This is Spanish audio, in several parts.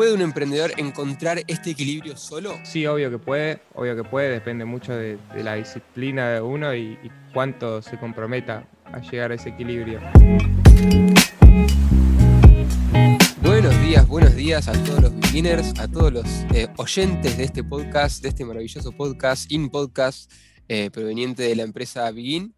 ¿Puede un emprendedor encontrar este equilibrio solo? Sí, obvio que puede, obvio que puede, depende mucho de, la disciplina de uno y, cuánto se comprometa a llegar a ese equilibrio. Buenos días, buenos días a todos los beginners, a todos los eh, oyentes de este podcast, de este maravilloso podcast, In Podcast, eh, proveniente de la empresa Begin.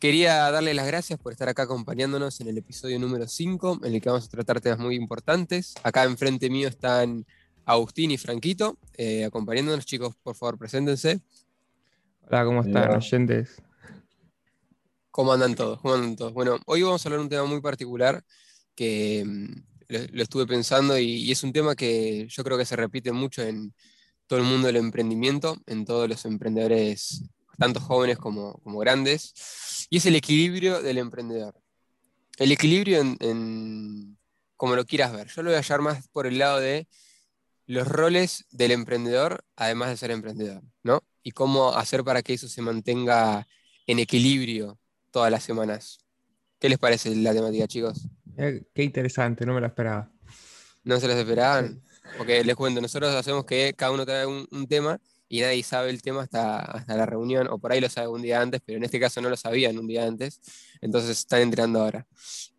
Quería darle las gracias por estar acá acompañándonos en el episodio número 5, en el que vamos a tratar temas muy importantes. Acá enfrente mío están Agustín y Franquito, eh, acompañándonos. Chicos, por favor, preséntense. Hola, ¿cómo están, oyentes? ¿Cómo andan todos? ¿Cómo andan todos? Bueno, hoy vamos a hablar de un tema muy particular que mm, lo, estuve pensando y, es un tema que yo creo que se repite mucho en todo el mundo del emprendimiento, en todos los emprendedores, tanto jóvenes como, como grandes y es el equilibrio del emprendedor. El equilibrio en, como lo quieras ver. Yo lo voy a hallar más por el lado de los roles del emprendedor, además de ser emprendedor, ¿no? Y cómo hacer para que eso se mantenga en equilibrio todas las semanas. ¿Qué les parece la temática, chicos? Eh, qué interesante, no me lo esperaba. ¿No se lo esperaban? Porque les cuento, nosotros hacemos que cada uno trae un tema y nadie sabe el tema hasta, hasta la reunión, o por ahí lo sabe un día antes, pero en este caso no lo sabían un día antes, entonces están entrando ahora.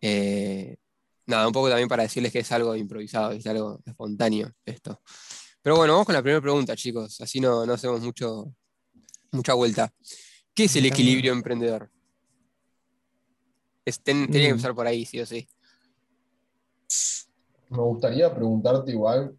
Eh, nada, un poco también para decirles que es algo improvisado, es algo espontáneo esto. Pero bueno, vamos con la primera pregunta, chicos, así no, no hacemos mucho, mucha vuelta. ¿Qué es el equilibrio emprendedor? tenía que mm. empezar por ahí, sí o sí. Me gustaría preguntarte igual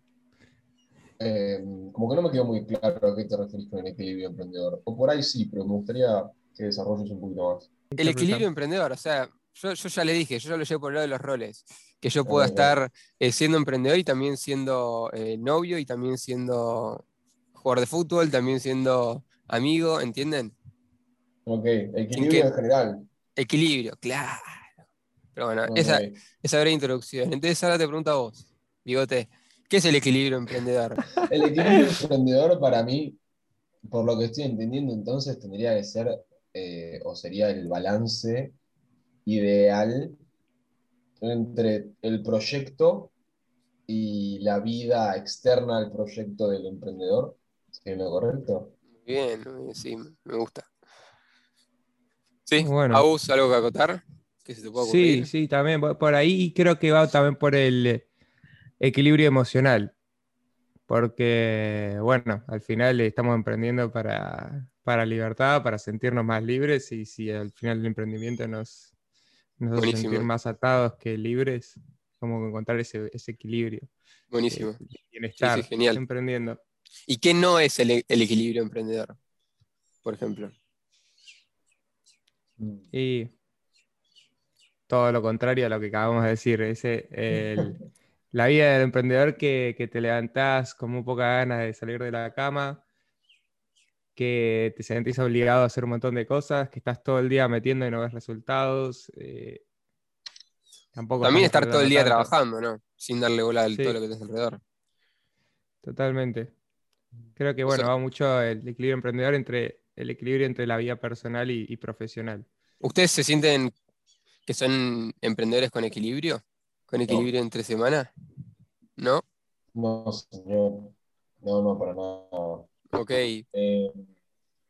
eh, como que no me quedó muy claro a qué te referís con el equilibrio emprendedor. O por ahí sí, pero me gustaría que desarrolles un poquito más. El equilibrio emprendedor, o sea, yo, ya le dije, yo ya lo llevo por el lado de los roles, que yo pueda estar eh, siendo emprendedor y también siendo eh, novio y también siendo jugador de fútbol, también siendo amigo, ¿entienden? Ok, equilibrio en, general. Equilibrio, claro. Pero bueno, esa, esa era introducción. Entonces ahora te pregunto a vos, Bigote, ¿Qué es el equilibrio emprendedor? El equilibrio emprendedor para mí, por lo que estoy entendiendo entonces, tendría que ser eh, o sería el balance ideal entre el proyecto y la vida externa al proyecto del emprendedor. ¿Es lo correcto? Bien, sí, me gusta. Sí, bueno. ¿Aus algo que acotar? sí, sí, también por ahí creo que va también por el equilibrio emocional, porque, bueno, al final estamos emprendiendo para, para libertad, para sentirnos más libres y si al final el emprendimiento nos, nos hace sentir más atados que libres, como encontrar ese, equilibrio. Buenísimo. bienestar, genial. emprendiendo. ¿Y qué no es el, equilibrio emprendedor, por ejemplo? Y todo lo contrario a lo que acabamos de decir, ese el, la vida del emprendedor que, te levantás con muy poca ganas de salir de la cama, que te sentís obligado a hacer un montón de cosas, que estás todo el día metiendo y no ves resultados. Eh, tampoco También estar todo el día trabajando, ¿no? Sin darle bola a todo lo que tienes alrededor. Totalmente. Creo que bueno, va mucho el equilibrio emprendedor entre el equilibrio entre la vida personal y profesional. ¿Ustedes se sienten que son emprendedores con equilibrio? ¿Con equilibrio entre semana? ¿No? No, señor. No, no, para nada. Ok. Eh,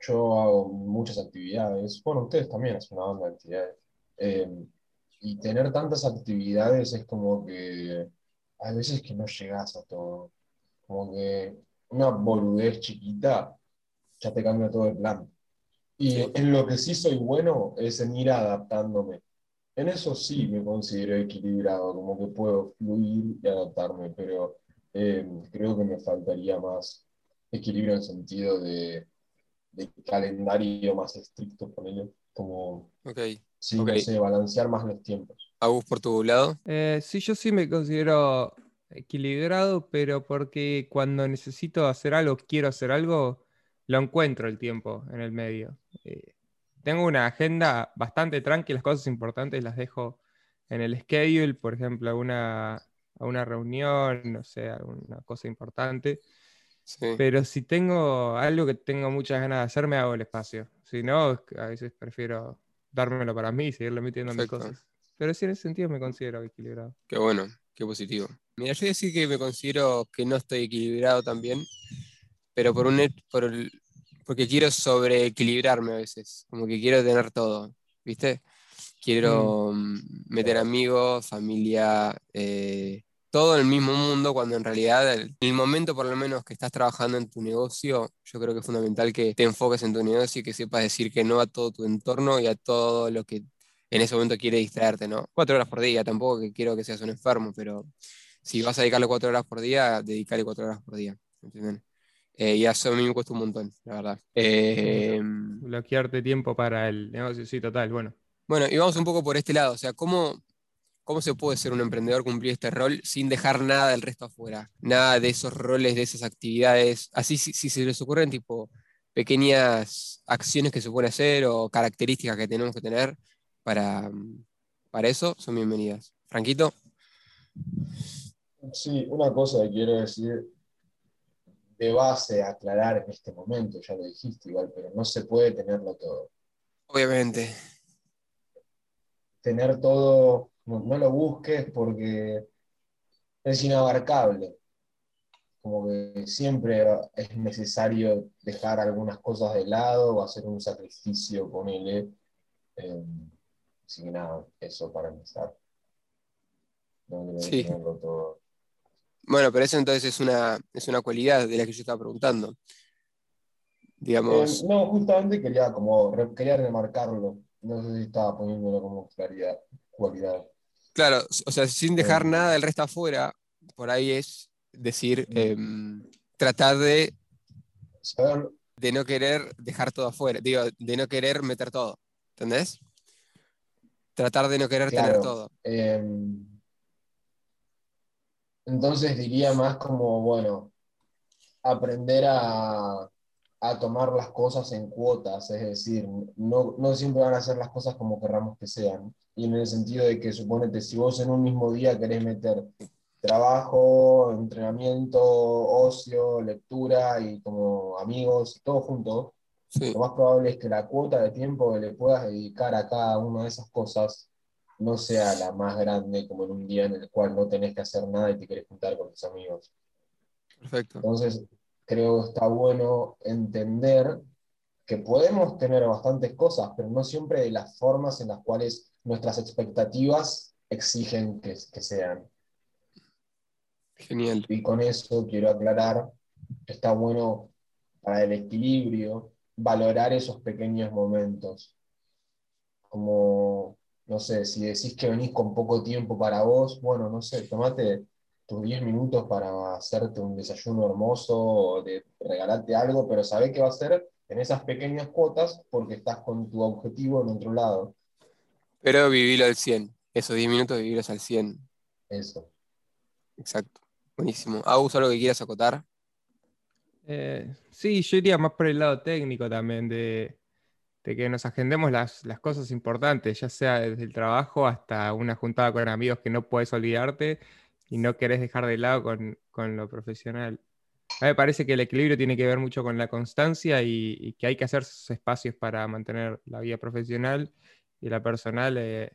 yo hago muchas actividades. Bueno, ustedes también hacen una banda de actividades. Eh, y tener tantas actividades es como que hay veces que no llegas a todo. Como que una boludez chiquita ya te cambia todo el plan. Y en lo que sí soy bueno es en ir adaptándome. En eso sí me considero equilibrado, como que puedo fluir y adaptarme, pero eh, creo que me faltaría más equilibrio en sentido de, calendario más estricto con ello, como okay. sí, balancear más los tiempos. Agus, por tu lado. Eh, sí, yo sí me considero equilibrado, pero porque cuando necesito hacer algo, quiero hacer algo, lo encuentro el tiempo en el medio. Eh, tengo una agenda bastante tranquila, las cosas importantes las dejo en el schedule, por ejemplo, a una, una reunión, no sé, alguna cosa importante. Pero si tengo algo que tengo muchas ganas de hacer, me hago el espacio. Si no, a veces prefiero dármelo para mí y seguirle metiendo mis cosas. Pero sí, en ese sentido me considero equilibrado. Qué bueno, qué positivo. Mira, yo decir que me considero que no estoy equilibrado también, pero por un por el, porque quiero sobreequilibrarme a veces, como que quiero tener todo, ¿viste? Quiero mm, meter amigos, familia, eh, todo en el mismo mundo, cuando en realidad en el momento por lo menos que estás trabajando en tu negocio, yo creo que es fundamental que te enfoques en tu negocio y que sepas decir que no a todo tu entorno y a todo lo que en ese momento quiere distraerte, ¿no? Cuatro horas por día, tampoco que quiero que seas un enfermo, pero si vas a dedicarle cuatro horas por día, dedícale cuatro horas por día, ¿entienden? Eh, y eso a mí me cuesta un montón, la verdad. Eh, Bloquearte tiempo para el negocio, sí, total, bueno. Bueno, y vamos un poco por este lado, o sea, ¿cómo, ¿cómo se puede ser un emprendedor cumplir este rol sin dejar nada del resto afuera? Nada de esos roles, de esas actividades. Así, si, si se les ocurren, tipo, pequeñas acciones que se pueden hacer o características que tenemos que tener para, para eso, son bienvenidas. Franquito. Sí, una cosa que quiero decir de base, aclarar en este momento, ya lo dijiste igual, pero no se puede tenerlo todo. Obviamente. Tener todo, no, lo busques porque es inabarcable. Como que siempre es necesario dejar algunas cosas de lado o hacer un sacrificio, con él Eh, Así que nada, eso para empezar. No sí. todo. Bueno, pero eso entonces es una, es una cualidad de la que yo estaba preguntando. Digamos. Eh, no, justamente quería como quería remarcarlo. No sé si estaba poniéndolo como claridad, cualidad. Claro, o sea, sin dejar eh, nada del resto afuera, por ahí es decir, em, tratar de, de no querer dejar todo afuera, digo, de no querer meter todo. ¿Entendés? Tratar de no querer tener todo. Entonces diría más como, bueno, aprender a, tomar las cosas en cuotas, es decir, no, no, siempre van a ser las cosas como querramos que sean. Y en el sentido de que suponete, si vos en un mismo día querés meter trabajo, entrenamiento, ocio, lectura y como amigos, todo junto, lo más probable es que la cuota de tiempo que le puedas dedicar a cada una de esas cosas no sea la más grande como en un día en el cual no tenés que hacer nada y te querés juntar con tus amigos. Perfecto. Entonces, creo que está bueno entender que podemos tener bastantes cosas, pero no siempre de las formas en las cuales nuestras expectativas exigen que, que sean. Genial. Y con eso quiero aclarar que está bueno para el equilibrio valorar esos pequeños momentos. Como, no sé, si decís que venís con poco tiempo para vos, bueno, no sé, tomate tus 10 minutos para hacerte un desayuno hermoso o de regalarte algo, pero sabés que va a ser en esas pequeñas cuotas porque estás con tu objetivo en otro lado. Pero vivirlo al 100, esos 10 minutos vivirlos al 100. Eso. Exacto, buenísimo. ¿Agus, algo que quieras acotar? Eh, sí, yo iría más por el lado técnico también, de, que nos agendemos las, cosas importantes, ya sea desde el trabajo hasta una juntada con amigos que no puedes olvidarte y no querés dejar de lado con, lo profesional. A mí me parece que el equilibrio tiene que ver mucho con la constancia y, que hay que hacer espacios para mantener la vida profesional y la personal eh,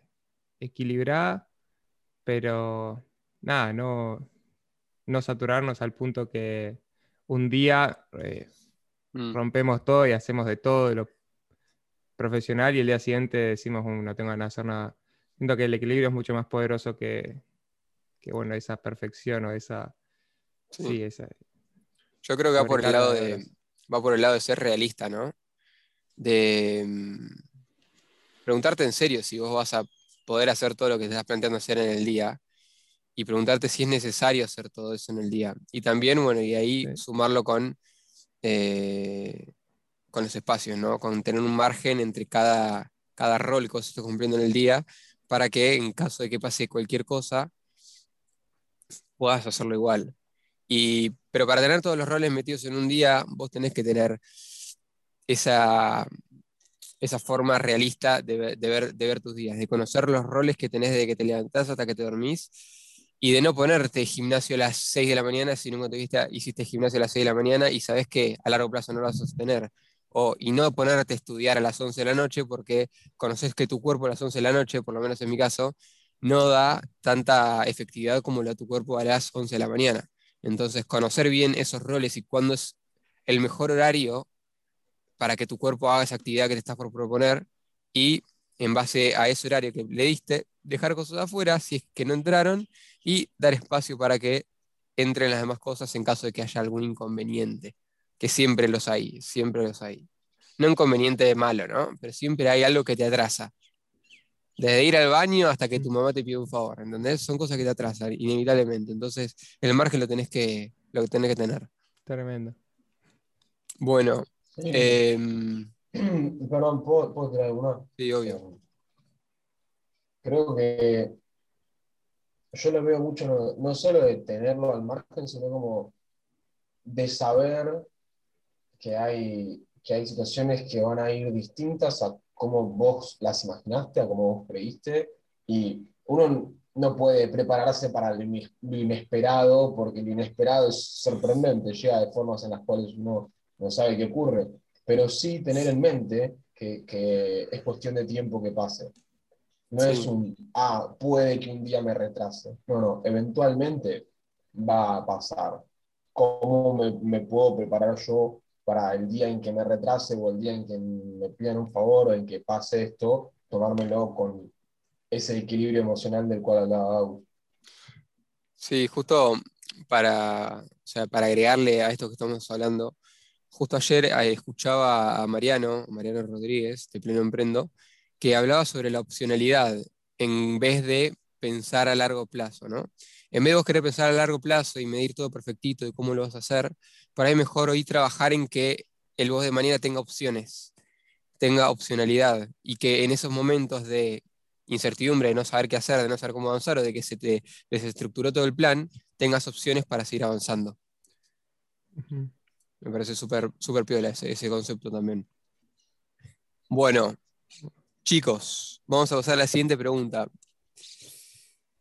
equilibrada, pero nada, no, no saturarnos al punto que, un día eh, mm. rompemos todo y hacemos de todo de lo profesional y el día siguiente decimos, mm, no tengo ganas de hacer nada. Siento que el equilibrio es mucho más poderoso que, bueno, esa perfección o esa... Sí, esa... Yo creo que va por el lado de, va por el lado de ser realista, ¿no? De mm, preguntarte en serio si vos vas a poder hacer todo lo que te estás planteando hacer en el día y preguntarte si es necesario hacer todo eso en el día. Y también, bueno, y ahí sumarlo con, eh, con los espacios, ¿no? Con tener un margen entre cada, cada rol que vos estés cumpliendo en el día para que en caso de que pase cualquier cosa, puedas hacerlo igual. Y, pero para tener todos los roles metidos en un día, vos tenés que tener esa, esa forma realista de, ver, de ver tus días, de conocer los roles que tenés desde que te levantás hasta que te dormís y de no ponerte gimnasio a las 6 de la mañana si nunca te viste, hiciste gimnasio a las 6 de la mañana y sabes que a largo plazo no lo vas a sostener. O, y no ponerte a estudiar a las 11 de la noche porque conoces que tu cuerpo a las 11 de la noche, por lo menos en mi caso, no da tanta efectividad como la tu cuerpo a las 11 de la mañana. Entonces, conocer bien esos roles y cuándo es el mejor horario para que tu cuerpo haga esa actividad que te estás por proponer y en base a ese horario que le diste, dejar cosas afuera si es que no entraron y dar espacio para que entren las demás cosas en caso de que haya algún inconveniente, que siempre los hay, siempre los hay. No inconveniente de malo, ¿no? Pero siempre hay algo que te atrasa. Desde ir al baño hasta que tu mamá te pide un favor, ¿entendés? Son cosas que te atrasan, inevitablemente. Entonces, el margen lo tenés que, lo que, tenés que tener. Tremendo. Bueno. Sí. em, Perdón, ¿puedo, puedo tirar alguna? sí, obvio. Creo que yo lo veo mucho, no, no solo de tenerlo al margen, sino como de saber que hay, que hay situaciones que van a ir distintas a cómo vos las imaginaste, a cómo vos creíste, y uno no puede prepararse para lo ine- lo inesperado, porque lo inesperado es sorprendente, llega de formas en las cuales uno no sabe qué ocurre, pero sí tener en mente que, que es cuestión de tiempo que pase. No Sí. es un, ah, puede que un día me retrase. No, no, eventualmente va a pasar. ¿Cómo me, me puedo preparar yo para el día en que me retrase o el día en que me pidan un favor o en que pase esto, tomármelo con ese equilibrio emocional del cual hablaba Agus? Sí, justo para, o sea, para agregarle a esto que estamos hablando, justo ayer eh, escuchaba a Mariano, Mariano Rodríguez, de Pleno Emprendo, que hablaba sobre la opcionalidad en vez de pensar a largo plazo, ¿no? En vez de vos querer pensar a largo plazo y medir todo perfectito de cómo lo vas a hacer, para ahí mejor hoy trabajar en que el vos de mañana tenga opciones, tenga opcionalidad y que en esos momentos de incertidumbre, de no saber qué hacer, de no saber cómo avanzar o de que se te desestructuró todo el plan, tengas opciones para seguir avanzando. Me parece súper súper piola ese, ese concepto también. Bueno, chicos, vamos a pasar a la siguiente pregunta.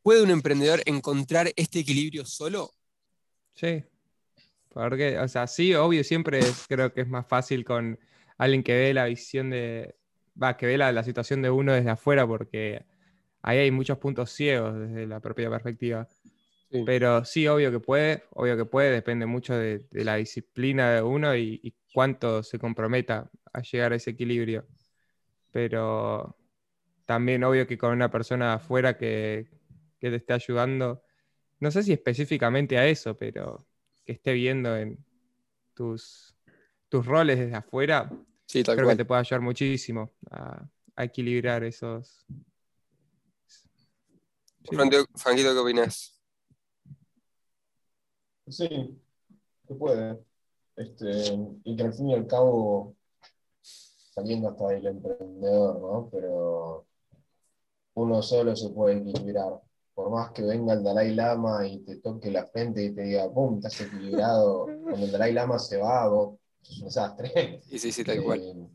¿Puede un emprendedor encontrar este equilibrio solo? Sí. Porque, o sea, sí, obvio, siempre es- creo que es más fácil con alguien que ve la visión de. Va, que ve la, la situación de uno desde afuera, porque ahí hay muchos puntos ciegos desde la propia perspectiva. Sí. Pero sí, obvio que puede, obvio que puede, depende mucho de, de la disciplina de uno y, y cuánto se comprometa a llegar a ese equilibrio. Pero también obvio que con una persona afuera que, que te esté ayudando, no sé si específicamente a eso, pero que esté viendo en tus, tus roles desde afuera, Sí, tal creo que cual. te puede ayudar muchísimo a, a equilibrar esos... Sí. Franquito, ¿qué opinas? Sí, se puede. Este, y que al fin y al cabo, saliendo hasta del emprendedor, ¿no? Pero uno solo se puede equilibrar. Por más que venga el Dalai Lama y te toque la frente y te diga, ¡pum! Estás equilibrado. Cuando el Dalai Lama se va, vos sos un desastre. Sí, sí, sí, tal cual. Eh,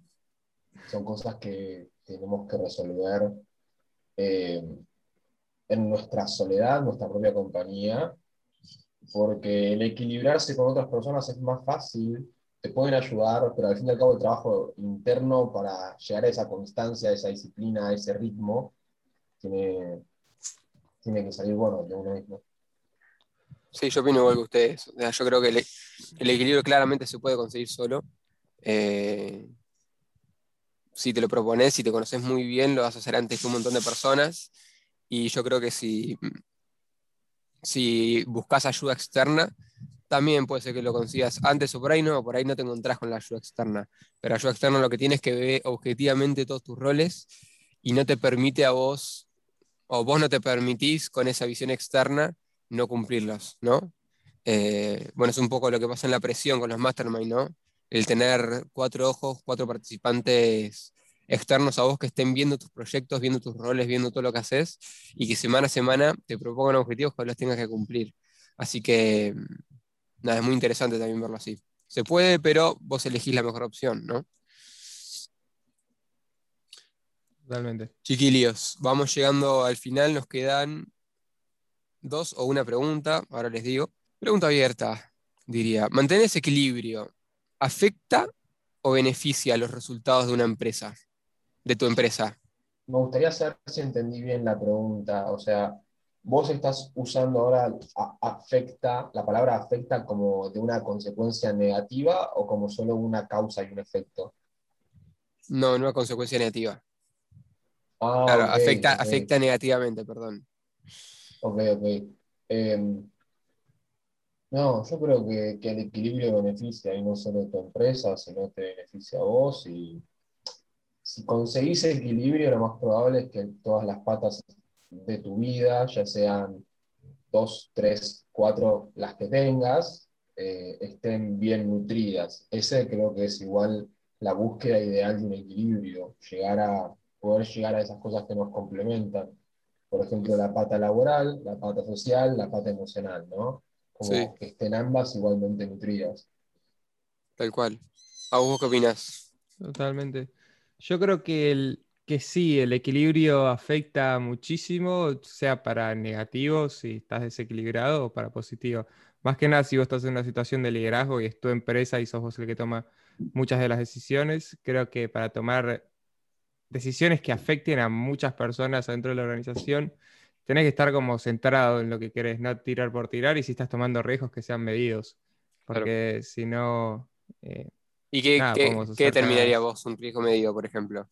son cosas que tenemos que resolver eh, en nuestra soledad, nuestra propia compañía, porque el equilibrarse con otras personas es más fácil, te pueden ayudar, pero al fin y al cabo el trabajo interno para llegar a esa constancia, a esa disciplina, a ese ritmo, tiene, tiene que salir bueno de uno mismo. Sí, yo opino igual que ustedes. Yo creo que el, el equilibrio claramente se puede conseguir solo. Eh, si te lo propones, si te conoces muy bien, lo vas a hacer antes que un montón de personas. Y yo creo que si, si buscas ayuda externa, también puede ser que lo consigas antes o por ahí no, por ahí no te encontrás con la ayuda externa. Pero ayuda externa lo que tienes que ver objetivamente todos tus roles y no te permite a vos, o vos no te permitís con esa visión externa no cumplirlos, ¿no? Eh, bueno, es un poco lo que pasa en la presión con los mastermind, ¿no? El tener cuatro ojos, cuatro participantes externos a vos que estén viendo tus proyectos, viendo tus roles, viendo todo lo que haces y que semana a semana te propongan objetivos que los tengas que cumplir. Así que, nada, es muy interesante también verlo así. Se puede, pero vos elegís la mejor opción, ¿no? Totalmente. Chiquillos, vamos llegando al final, nos quedan dos o una pregunta, ahora les digo. Pregunta abierta, diría. ¿Mantener ese equilibrio afecta o beneficia los resultados de una empresa, de tu empresa? me gustaría saber si entendí bien la pregunta. O sea, vos estás usando ahora afecta, la palabra afecta como de una consecuencia negativa o como solo una causa y un efecto. No, una consecuencia negativa. Ah, claro, afecta, afecta negativamente, perdón. Ok, ok. Em, no, yo creo que, que el equilibrio beneficia y no solo a tu empresa, sino te beneficia a vos. Y si conseguís equilibrio, lo más probable es que todas las patas de tu vida, ya sean dos, tres, cuatro, las que tengas, eh, estén bien nutridas. Ese creo que es igual la búsqueda ideal de un equilibrio, llegar a poder llegar a esas cosas que nos complementan. Por ejemplo, la pata laboral, la pata social, la pata emocional, ¿no? Como Sí. que estén ambas igualmente nutridas. Tal cual. ¿A vos qué opinás? Totalmente. Yo creo que, el, que sí, el equilibrio afecta muchísimo, sea para negativo si estás desequilibrado o para positivo. Más que nada si vos estás en una situación de liderazgo y es tu empresa y sos vos el que toma muchas de las decisiones, creo que para tomar decisiones que afecten a muchas personas dentro de la organización, tenés que estar como centrado en lo que querés, no tirar por tirar y si estás tomando riesgos que sean medidos, Claro. porque si no... eh, ¿Y qué, Nada, qué- determinaría vos un riesgo medio, por ejemplo?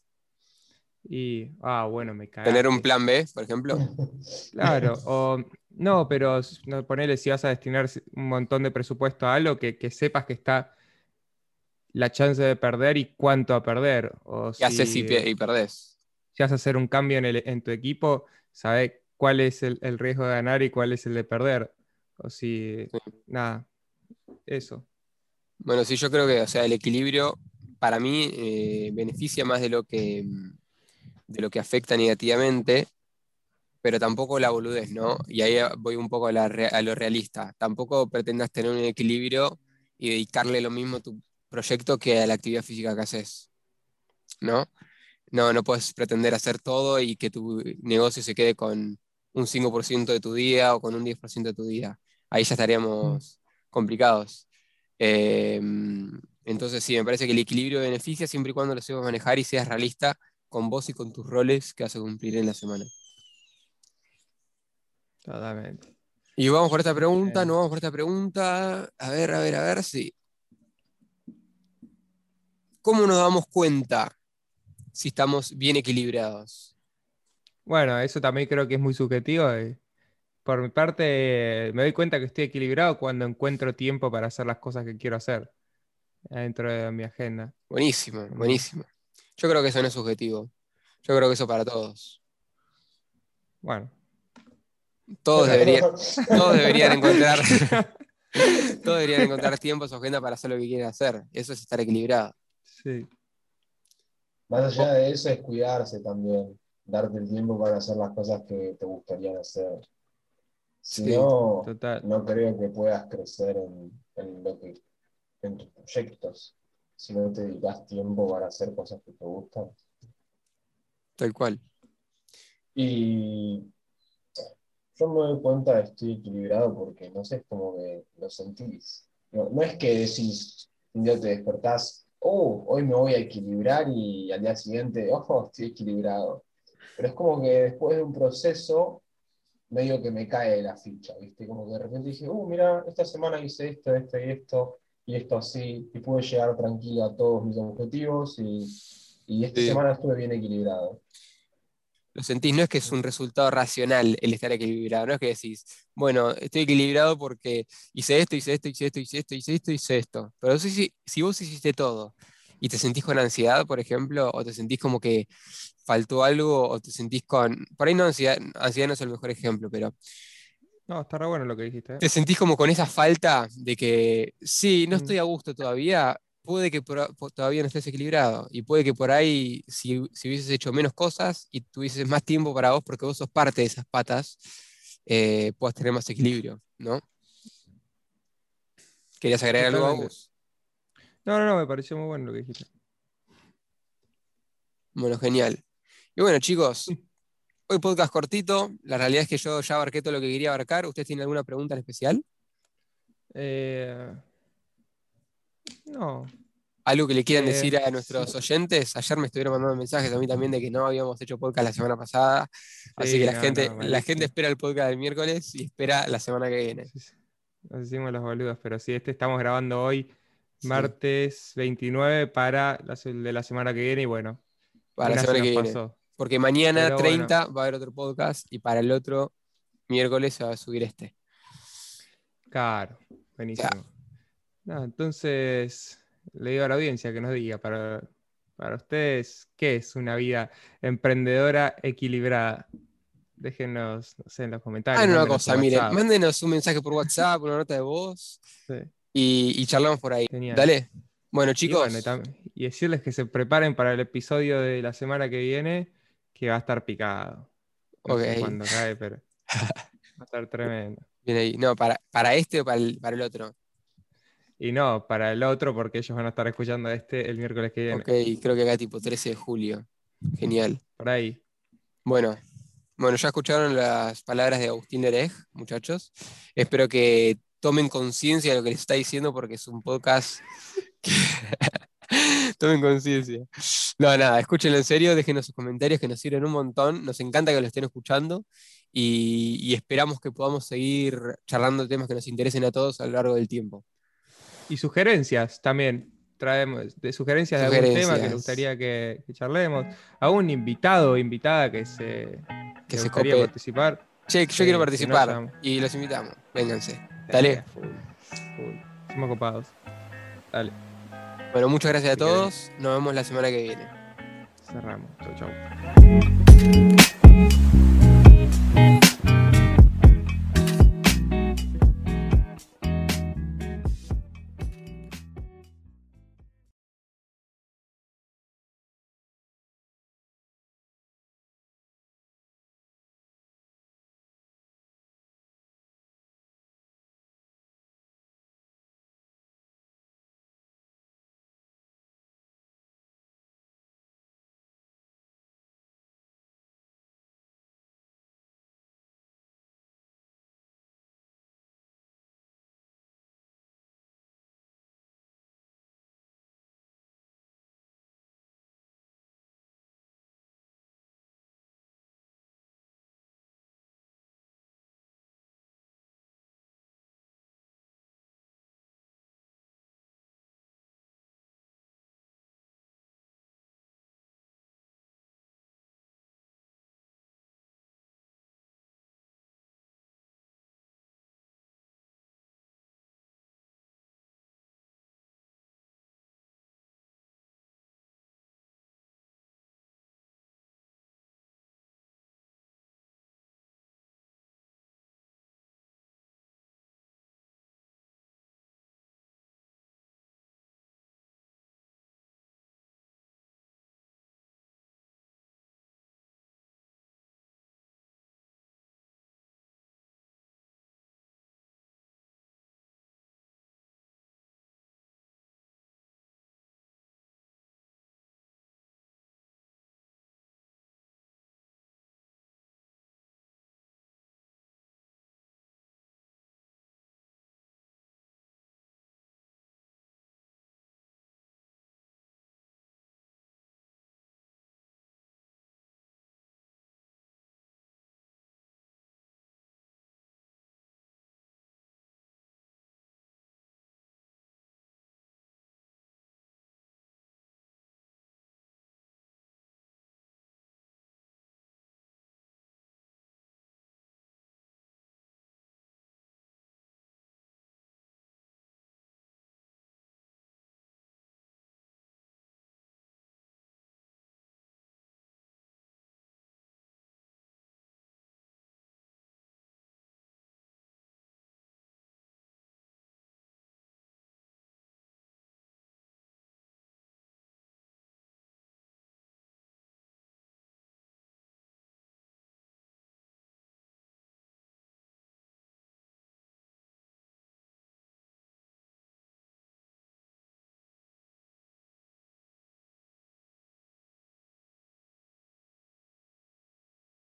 y, ah, bueno, me cagaste. ¿Tener un plan B, por ejemplo? Claro, o no, pero no, ponele si vas a destinar un montón de presupuesto a algo que, que sepas que está la chance de perder y cuánto a perder. O ¿Qué haces si, y, pe- y perdés? si vas a hacer un cambio en, el- en tu equipo, sabes cuál es el, el riesgo de ganar y cuál es el de perder. O si, Sí. nada, eso. Bueno, sí, yo creo que, o sea, el equilibrio para mí eh, beneficia más de lo que, de lo que afecta negativamente, pero tampoco la boludez, ¿no? Y ahí voy un poco a, la a lo realista. Tampoco pretendas tener un equilibrio y dedicarle lo mismo a tu proyecto que a la actividad física que haces, ¿no? No, no puedes pretender hacer todo y que tu negocio se quede con un 5% de tu día o con un 10% de tu día. Ahí ya estaríamos complicados. Eh, entonces, sí, me parece que el equilibrio beneficia siempre y cuando lo sepas manejar y seas realista con vos y con tus roles que vas a cumplir en la semana. Totalmente. Y vamos por esta pregunta, no vamos por esta pregunta. A ver, a ver, a ver, sí. ¿Cómo nos damos cuenta si estamos bien equilibrados? Bueno, eso también creo que es muy subjetivo. eh. Por mi parte, me doy cuenta que estoy equilibrado cuando encuentro tiempo para hacer las cosas que quiero hacer dentro de mi agenda. Buenísimo, buenísimo. Yo creo que eso no es subjetivo. Yo creo que eso para todos. Bueno, Todos deberían, todos deberían encontrar, todos deberían encontrar tiempo en su agenda para hacer lo que quieren hacer. Eso es estar equilibrado. Sí. Más allá de eso es cuidarse también, darte el tiempo para hacer las cosas que te gustarían hacer. Si Sí, no, total. no creo que puedas crecer en, en lo que, en tus proyectos. Si no te dedicas tiempo para hacer cosas que te gustan. Tal cual. Y yo me doy cuenta de que estoy equilibrado porque no sé, es como que lo sentís. No, no es que decís, un día te despertás, oh, hoy me voy a equilibrar y al día siguiente, oh, estoy equilibrado. Pero es como que después de un proceso, medio que me cae la ficha, ¿viste? Como que de repente dije, uh, mira, esta semana hice esto, esto y esto, y esto así, y pude llegar tranquilo a todos mis objetivos y, y esta Sí. semana estuve bien equilibrado. Lo sentís, no es que es un resultado racional el estar equilibrado, no es que decís, bueno, estoy equilibrado porque hice esto, hice esto, hice esto, hice esto, hice esto, hice esto. Pero si, si, vos hiciste todo y te sentís con ansiedad, por ejemplo, o te sentís como que faltó algo, o te sentís con. Por ahí no, ansiedad, ansiedad no es el mejor ejemplo, pero No, está re bueno lo que dijiste. ¿eh? te sentís como con esa falta de que, sí, no Mm. estoy a gusto todavía, puede que por- todavía no estés equilibrado. Y puede que por ahí, si, si hubieses hecho menos cosas y tuvieses más tiempo para vos, porque vos sos parte de esas patas, eh, puedas tener más equilibrio, ¿no? ¿Querías agregar algo a vos? No, no, no, me pareció muy bueno lo que dijiste. Bueno, genial. Y bueno, chicos, hoy podcast cortito. La realidad es que yo ya abarqué todo lo que quería abarcar. ¿Ustedes tienen alguna pregunta en especial? Eh, no, Algo que le quieran Eh, decir a nuestros oyentes. Ayer me estuvieron mandando mensajes a mí también de que no habíamos hecho podcast la semana pasada. Así Sí, que la, no, gente, no, la malísimo. gente espera el podcast del miércoles y espera la semana que viene. Nos hicimos los boludos, pero sí, este estamos grabando hoy, Sí. martes 29, para la, de la semana que viene. Y bueno, Para la semana que viene. pasó. Porque mañana Pero 30 va a haber otro podcast y para el otro miércoles se va a subir este. Claro, buenísimo. No, entonces, le digo a la audiencia que nos diga para, para ustedes qué es una vida emprendedora equilibrada. Déjenos, no sé, en los comentarios. Ah, una mándenos cosa, un miren, mándenos un mensaje por WhatsApp, una nota de voz Sí. y, y charlamos por ahí. Genial. Dale. Bueno, chicos, y decirles que se preparen para el episodio de la semana que viene, que va a estar picado. No sé Ok. cuándo cae, pero va a estar tremendo. bien ahí. No, para, para este o para el, para el otro. Y no, para el otro, porque ellos van a estar escuchando este el miércoles que viene. Ok, creo que acá tipo 13 de julio. Genial. Por ahí. Bueno, bueno, ya escucharon las palabras de Agustín Lereg, muchachos. Espero que tomen conciencia de lo que les está diciendo porque es un podcast que... tomen conciencia. No, nada, escúchenlo en serio, déjenos sus comentarios que nos sirven un montón. Nos encanta que lo estén escuchando y, y esperamos que podamos seguir charlando temas que nos interesen a todos a lo largo del tiempo. Y sugerencias también. Traemos de sugerencias de algún tema que les gustaría que, que charlemos. A un invitado o invitada que se, Que se gustaría cope. participar. Che, yo Sí, quiero no, participar y los invitamos. Vénganse. Dale. Eh, full, full. Somos copados. Dale, Bueno, muchas gracias a todos. Nos vemos la semana que viene. cerramos. Chau, chau.